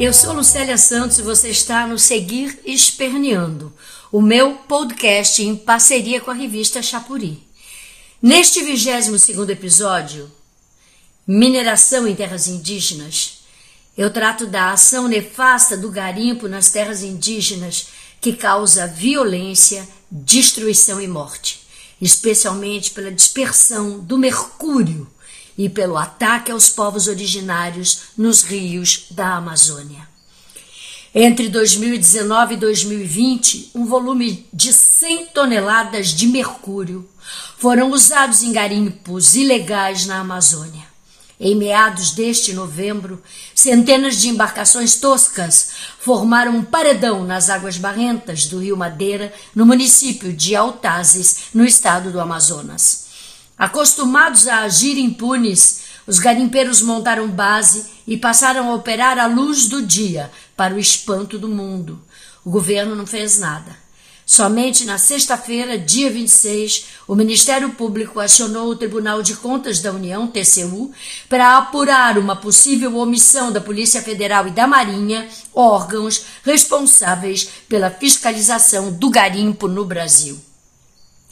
Eu sou Lucélia Santos e você está no Seguir Esperneando, o meu podcast em parceria com a revista Chapuri. Neste 22 episódio, Mineração em Terras Indígenas, eu trato da ação nefasta do garimpo nas terras indígenas que causa violência, destruição e morte, especialmente pela dispersão do mercúrio e pelo ataque aos povos originários nos rios da Amazônia. Entre 2019 e 2020, um volume de 100 toneladas de mercúrio foram usados em garimpos ilegais na Amazônia. Em meados deste novembro, centenas de embarcações toscas formaram um paredão nas águas barrentas do Rio Madeira, no município de Altazes, no estado do Amazonas. Acostumados a agir impunes, os garimpeiros montaram base e passaram a operar à luz do dia, para o espanto do mundo. O governo não fez nada. Somente na sexta-feira, dia 26, o Ministério Público acionou o Tribunal de Contas da União, TCU, para apurar uma possível omissão da Polícia Federal e da Marinha, órgãos responsáveis pela fiscalização do garimpo no Brasil.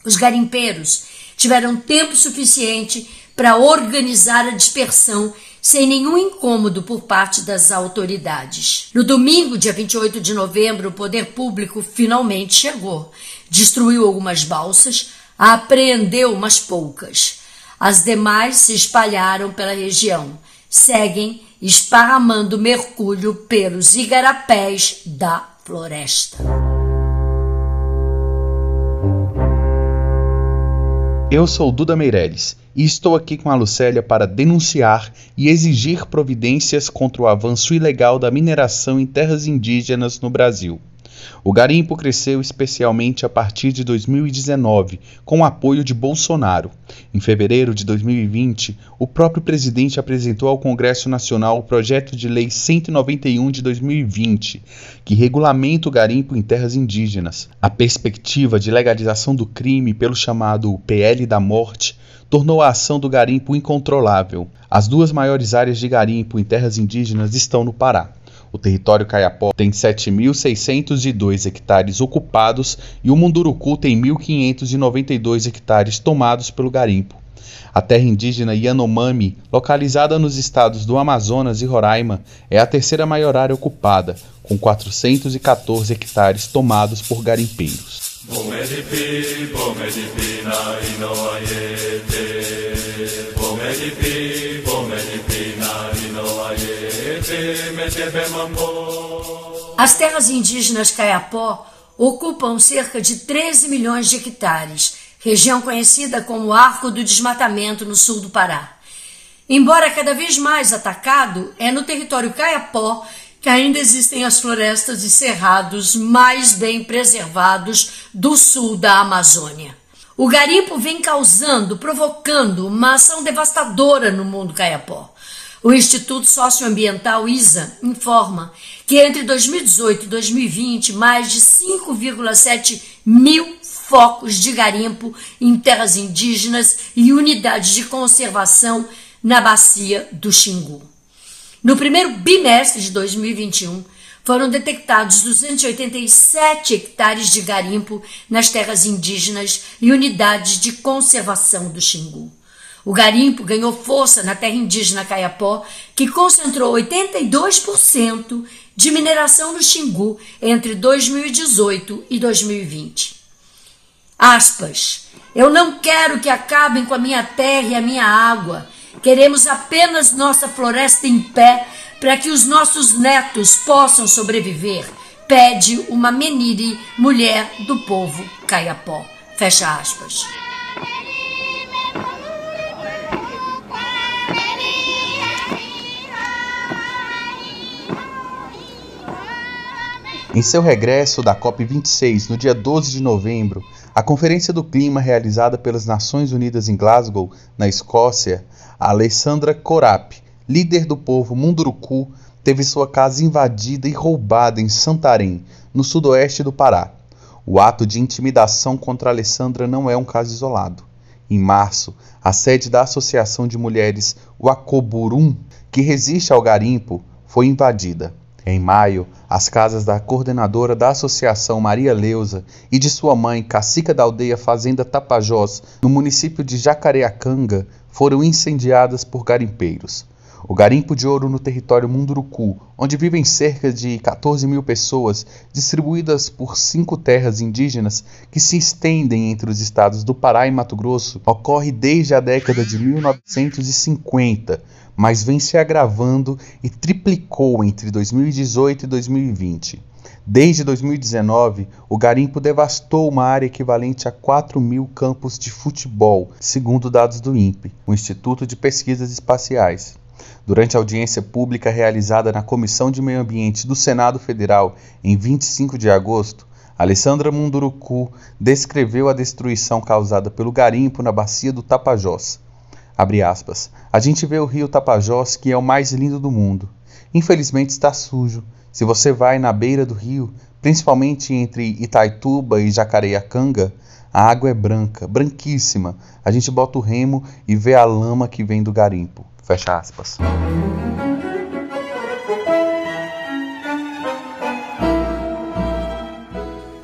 Os garimpeiros tiveram tempo suficiente para organizar a dispersão sem nenhum incômodo por parte das autoridades. No domingo, dia 28 de novembro, o poder público finalmente chegou. Destruiu algumas balsas, apreendeu umas poucas. As demais se espalharam pela região. Seguem esparramando mercúrio pelos igarapés da floresta. Eu sou Duda Meirelles e estou aqui com a Lucélia para denunciar e exigir providências contra o avanço ilegal da mineração em terras indígenas no Brasil. O garimpo cresceu especialmente a partir de 2019, com o apoio de Bolsonaro. Em fevereiro de 2020, o próprio presidente apresentou ao Congresso Nacional o projeto de lei 191 de 2020, que regulamenta o garimpo em terras indígenas. A perspectiva de legalização do crime pelo chamado PL da morte tornou a ação do garimpo incontrolável. As duas maiores áreas de garimpo em terras indígenas estão no Pará. O território Caiapó tem 7.602 hectares ocupados e o Munduruku tem 1.592 hectares tomados pelo garimpo. A terra indígena Yanomami, localizada nos estados do Amazonas e Roraima, é a terceira maior área ocupada, com 414 hectares tomados por garimpeiros. As terras indígenas Caiapó ocupam cerca de 13 milhões de hectares, região conhecida como Arco do Desmatamento no sul do Pará. Embora cada vez mais atacado, é no território Caiapó que ainda existem as florestas e cerrados mais bem preservados do sul da Amazônia. O garimpo vem causando, provocando uma ação devastadora no mundo caiapó. O Instituto Socioambiental ISA informa que entre 2018 e 2020, mais de 5,7 mil focos de garimpo em terras indígenas e unidades de conservação na bacia do Xingu. No primeiro bimestre de 2021, foram detectados 287 hectares de garimpo nas terras indígenas e unidades de conservação do Xingu. O garimpo ganhou força na terra indígena Caiapó, que concentrou 82% de mineração no Xingu entre 2018 e 2020. Aspas. Eu não quero que acabem com a minha terra e a minha água. Queremos apenas nossa floresta em pé para que os nossos netos possam sobreviver, pede uma menire mulher do povo Caiapó. Fecha aspas. Em seu regresso da COP26 no dia 12 de novembro, a Conferência do Clima realizada pelas Nações Unidas em Glasgow, na Escócia, a Alessandra Corap, líder do povo Munduruku, teve sua casa invadida e roubada em Santarém, no sudoeste do Pará. O ato de intimidação contra Alessandra não é um caso isolado. Em março, a sede da Associação de Mulheres Wakoburum, que resiste ao garimpo, foi invadida. Em maio, as casas da coordenadora da Associação Maria Leusa e de sua mãe, cacica da aldeia Fazenda Tapajós, no município de Jacareacanga, foram incendiadas por garimpeiros. O garimpo de ouro no território Munduruku, onde vivem cerca de 14 mil pessoas, distribuídas por cinco terras indígenas que se estendem entre os estados do Pará e Mato Grosso, ocorre desde a década de 1950, mas vem se agravando e triplicou entre 2018 e 2020. Desde 2019, o garimpo devastou uma área equivalente a 4 mil campos de futebol, segundo dados do INPE, o Instituto de Pesquisas Espaciais. Durante a audiência pública realizada na Comissão de Meio Ambiente do Senado Federal em 25 de agosto, Alessandra Munduruku descreveu a destruição causada pelo garimpo na bacia do Tapajós. Aspas. A gente vê o rio Tapajós, que é o mais lindo do mundo. Infelizmente está sujo. Se você vai na beira do rio, principalmente entre Itaituba e Jacareacanga, a água é branca, branquíssima. A gente bota o remo e vê a lama que vem do garimpo. Fecha aspas.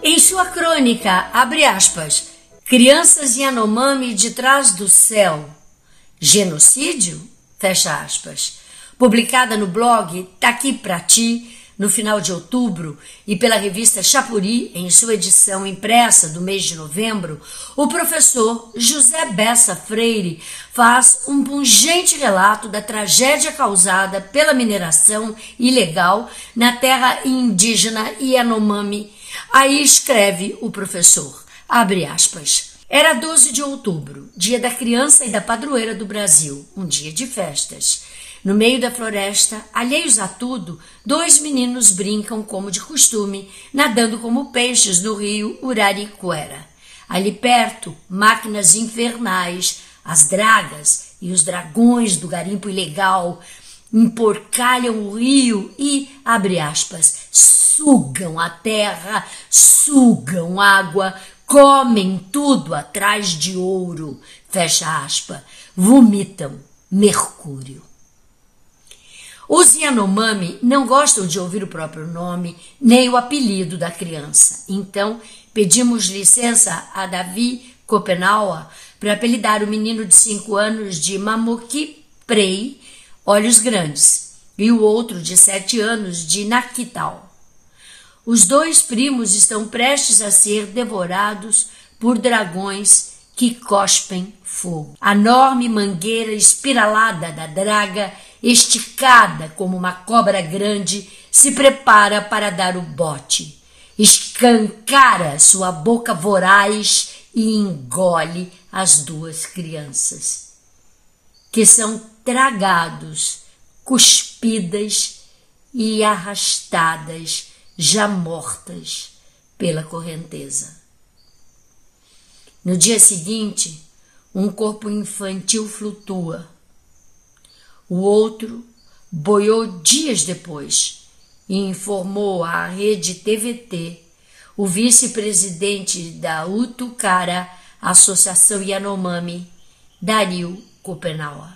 Em sua crônica, abre aspas, Crianças Yanomami de trás do céu, genocídio? Fecha aspas. Publicada no blog Tá aqui pra ti, no final de outubro e pela revista Chapuri, em sua edição impressa do mês de novembro, o professor José Bessa Freire faz um pungente relato da tragédia causada pela mineração ilegal na terra indígena Yanomami. Aí escreve o professor, abre aspas. Era 12 de outubro, dia da criança e da padroeira do Brasil, um dia de festas. No meio da floresta, alheios a tudo, dois meninos brincam como de costume, nadando como peixes no rio Uraricuera. Ali perto, máquinas infernais, as dragas e os dragões do garimpo ilegal emporcalham o rio e, abre aspas, sugam a terra, sugam água, comem tudo atrás de ouro, fecha aspa, vomitam mercúrio. Os Yanomami não gostam de ouvir o próprio nome nem o apelido da criança. Então, pedimos licença a Davi Copenaua para apelidar o menino de 5 anos de Mamoki Prei, olhos grandes, e o outro de 7 anos de Nakital. Os dois primos estão prestes a ser devorados por dragões que cospem fogo. A enorme mangueira espiralada da draga esticada como uma cobra grande, se prepara para dar o bote. Escancara sua boca voraz e engole as duas crianças, que são tragados, cuspidas e arrastadas, já mortas pela correnteza. No dia seguinte, um corpo infantil flutua o outro boiou dias depois e informou à rede TVT o vice-presidente da Utucara, Associação Yanomami, Dario Copenaua.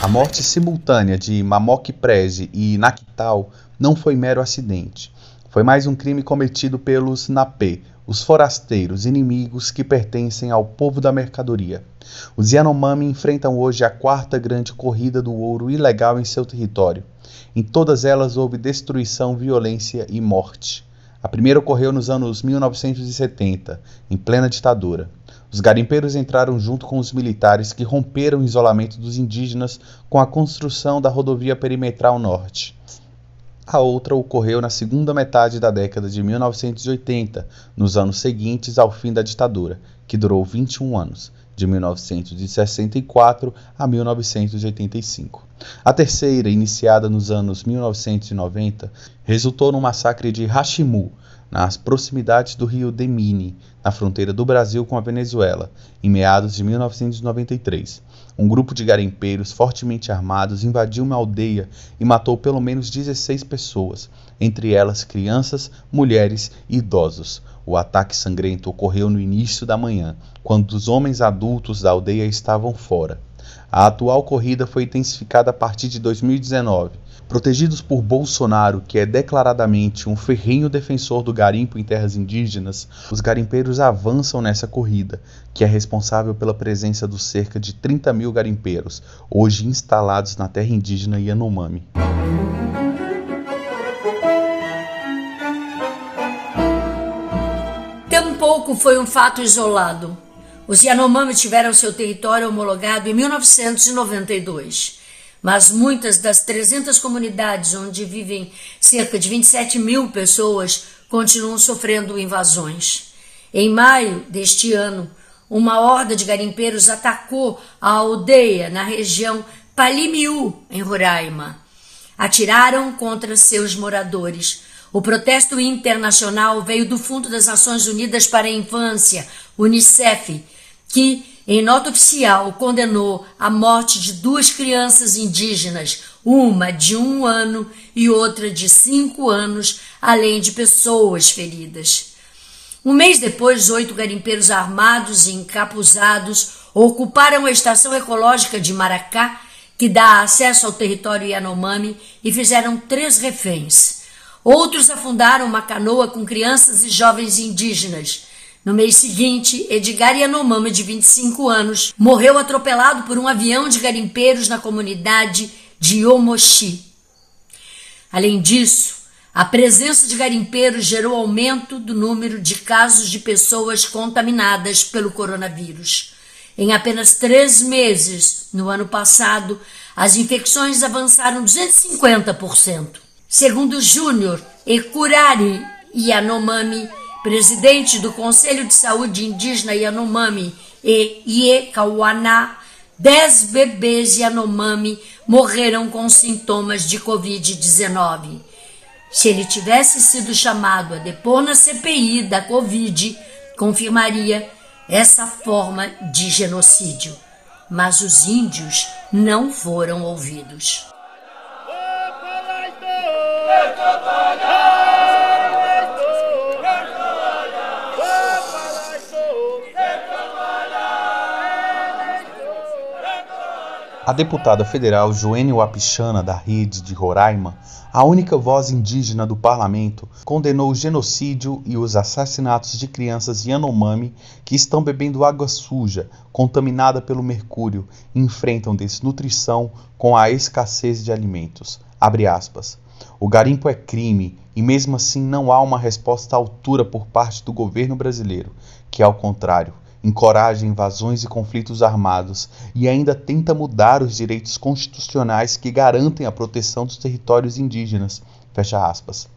A morte simultânea de Mamok Preze e Nakital não foi mero acidente. Foi mais um crime cometido pelos Napê, os forasteiros inimigos que pertencem ao povo da mercadoria. Os Yanomami enfrentam hoje a quarta grande corrida do ouro ilegal em seu território. Em todas elas houve destruição, violência e morte. A primeira ocorreu nos anos 1970, em plena ditadura. Os garimpeiros entraram junto com os militares que romperam o isolamento dos indígenas com a construção da rodovia perimetral norte. A outra ocorreu na segunda metade da década de 1980, nos anos seguintes ao fim da ditadura, que durou 21 anos, de 1964 a 1985. A terceira, iniciada nos anos 1990, resultou no massacre de Hashimu, nas proximidades do rio Demini, na fronteira do Brasil com a Venezuela, em meados de 1993. Um grupo de garimpeiros fortemente armados invadiu uma aldeia e matou pelo menos 16 pessoas, entre elas crianças, mulheres e idosos. O ataque sangrento ocorreu no início da manhã, quando os homens adultos da aldeia estavam fora. A atual corrida foi intensificada a partir de 2019. Protegidos por Bolsonaro, que é declaradamente um ferrenho defensor do garimpo em terras indígenas, os garimpeiros avançam nessa corrida, que é responsável pela presença dos cerca de 30 mil garimpeiros, hoje instalados na terra indígena Yanomami. Tampouco foi um fato isolado. Os Yanomami tiveram seu território homologado em 1992, mas muitas das 300 comunidades onde vivem cerca de 27 mil pessoas continuam sofrendo invasões. Em maio deste ano, uma horda de garimpeiros atacou a aldeia na região Palimiu, em Roraima. Atiraram contra seus moradores. O protesto internacional veio do Fundo das Nações Unidas para a Infância, UNICEF, que, em nota oficial, condenou a morte de duas crianças indígenas, uma de um ano e outra de cinco anos, além de pessoas feridas. Um mês depois, oito garimpeiros armados e encapuzados ocuparam a estação ecológica de Maracá, que dá acesso ao território Yanomami, e fizeram três reféns. Outros afundaram uma canoa com crianças e jovens indígenas. No mês seguinte, Edgar Yanomami, de 25 anos, morreu atropelado por um avião de garimpeiros na comunidade de Omochi. Além disso, a presença de garimpeiros gerou aumento do número de casos de pessoas contaminadas pelo coronavírus. Em apenas três meses, no ano passado, as infecções avançaram 250%. Segundo Júnior Ekurari Yanomami, presidente do Conselho de Saúde Indígena Yanomami e Iekauaná, dez bebês Yanomami morreram com sintomas de Covid-19. Se ele tivesse sido chamado a depor na CPI da Covid, confirmaria essa forma de genocídio. Mas os índios não foram ouvidos. A deputada federal Joênia Wapichana, da Rede de Roraima, a única voz indígena do parlamento, condenou o genocídio e os assassinatos de crianças Yanomami que estão bebendo água suja, contaminada pelo mercúrio, e enfrentam desnutrição com a escassez de alimentos. O garimpo é crime e mesmo assim não há uma resposta à altura por parte do governo brasileiro, que ao contrário, encoraja invasões e conflitos armados e ainda tenta mudar os direitos constitucionais que garantem a proteção dos territórios indígenas. Fecha aspas.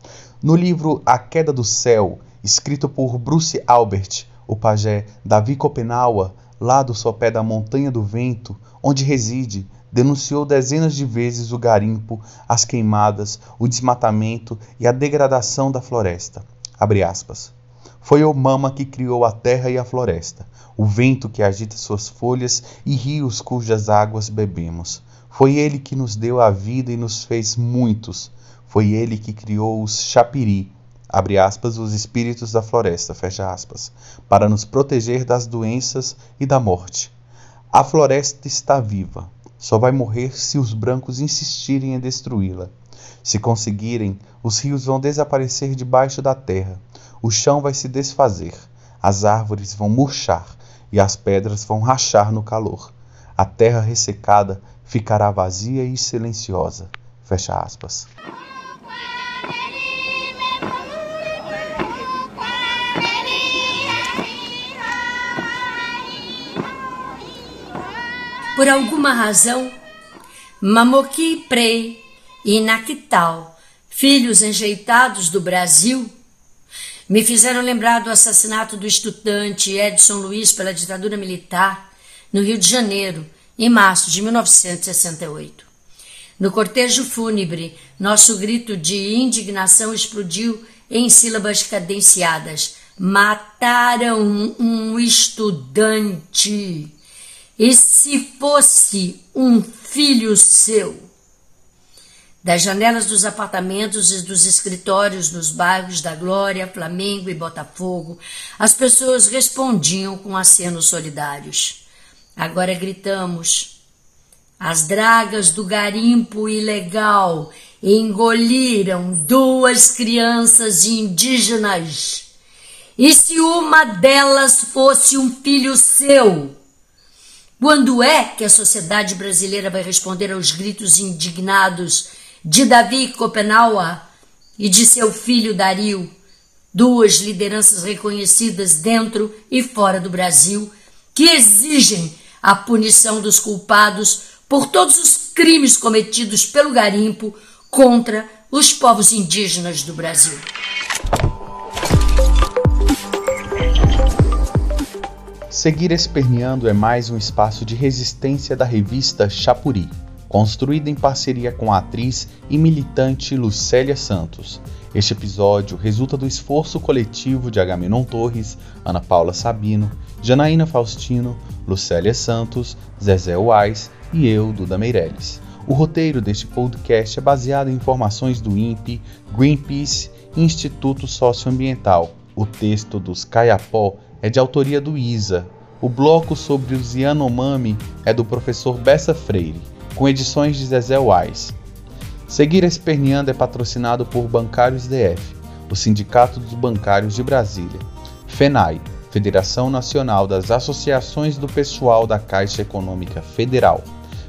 No livro A Queda do Céu, escrito por Bruce Albert, o pajé Davi Copenaua, lá do sopé da Montanha do Vento, onde reside, denunciou dezenas de vezes o garimpo, as queimadas, o desmatamento e a degradação da floresta. Abre aspas. Foi o Mama que criou a terra e a floresta, o vento que agita suas folhas e rios cujas águas bebemos. Foi ele que nos deu a vida e nos fez muitos. Foi ele que criou os chapiri, abre aspas, os espíritos da floresta, fecha aspas, para nos proteger das doenças e da morte. A floresta está viva, só vai morrer se os brancos insistirem em destruí-la. Se conseguirem, os rios vão desaparecer debaixo da terra o chão vai se desfazer, as árvores vão murchar e as pedras vão rachar no calor. A terra ressecada ficará vazia e silenciosa. Fecha aspas. Por alguma razão, Mamoki Pre e Naquital, filhos enjeitados do Brasil, me fizeram lembrar do assassinato do estudante Edson Luiz pela ditadura militar no Rio de Janeiro, em março de 1968. No cortejo fúnebre, nosso grito de indignação explodiu em sílabas cadenciadas. Mataram um estudante. E se fosse um filho seu? Das janelas dos apartamentos e dos escritórios nos bairros da Glória, Flamengo e Botafogo, as pessoas respondiam com acenos solidários. Agora gritamos. As dragas do garimpo ilegal engoliram duas crianças indígenas. E se uma delas fosse um filho seu? Quando é que a sociedade brasileira vai responder aos gritos indignados de Davi Copenaua e de seu filho Dario, duas lideranças reconhecidas dentro e fora do Brasil, que exigem a punição dos culpados por todos os crimes cometidos pelo garimpo contra os povos indígenas do Brasil. Seguir Esperneando é mais um espaço de resistência da revista Chapuri construída em parceria com a atriz e militante Lucélia Santos. Este episódio resulta do esforço coletivo de Agamenon Torres, Ana Paula Sabino, Janaína Faustino, Lucélia Santos, Zezé Uais e eu, Duda Meirelles. O roteiro deste podcast é baseado em informações do INPE, Greenpeace e Instituto Socioambiental. O texto dos Caiapó é de autoria do ISA. O bloco sobre os Yanomami é do professor Bessa Freire com edições de Zezé Wise. Seguir Esperneando é patrocinado por Bancários DF, o Sindicato dos Bancários de Brasília, FENAI, Federação Nacional das Associações do Pessoal da Caixa Econômica Federal,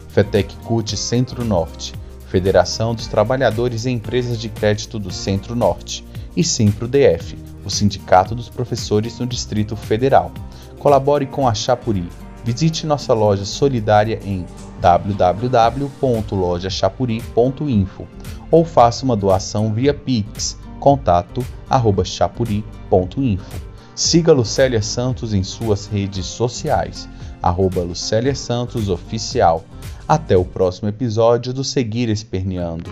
FETEC CUT Centro-Norte, Federação dos Trabalhadores e Empresas de Crédito do Centro-Norte e Simpro DF, o Sindicato dos Professores no Distrito Federal. Colabore com a Chapuri. Visite nossa loja solidária em www.lojachapuri.info ou faça uma doação via Pix, contato arroba chapuri.info. Siga Lucélia Santos em suas redes sociais, arroba Lucélia Santos Oficial. Até o próximo episódio do Seguir Esperneando.